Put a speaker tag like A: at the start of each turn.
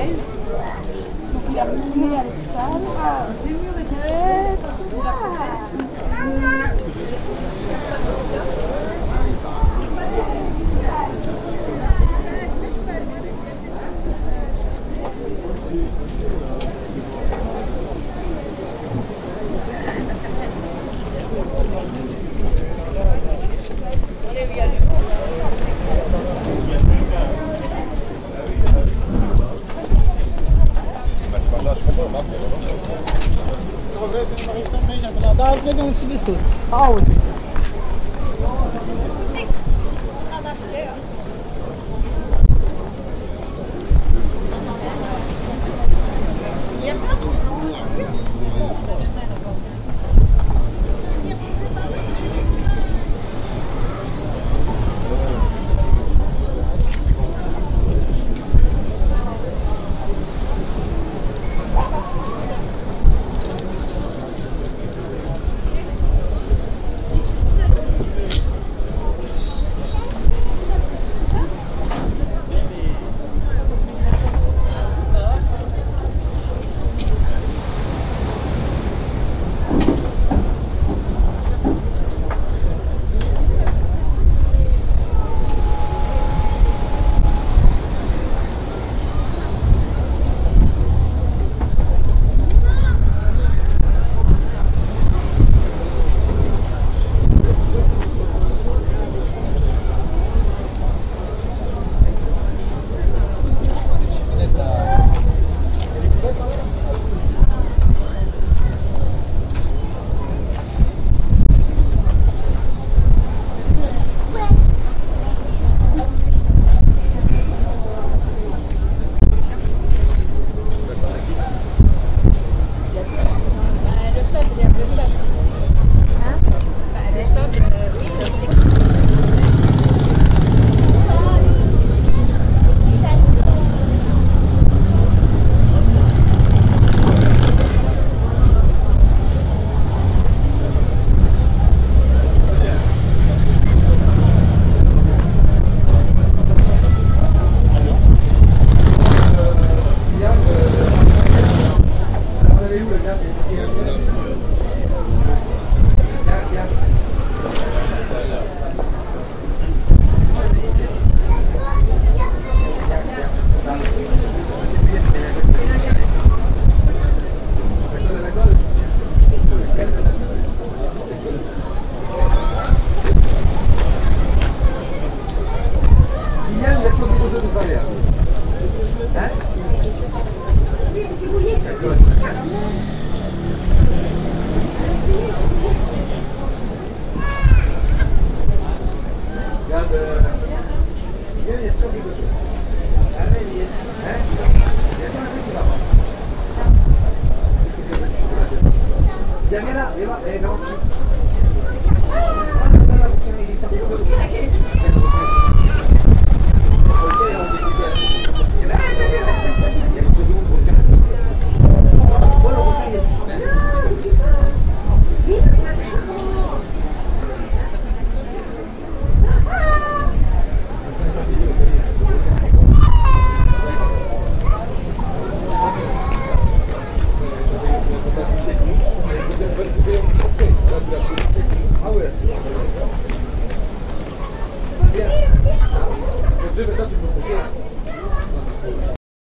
A: vocês, no que a mulher está,
B: jogar um substituto. Áudio.
A: Ya mira, mira, eh, no.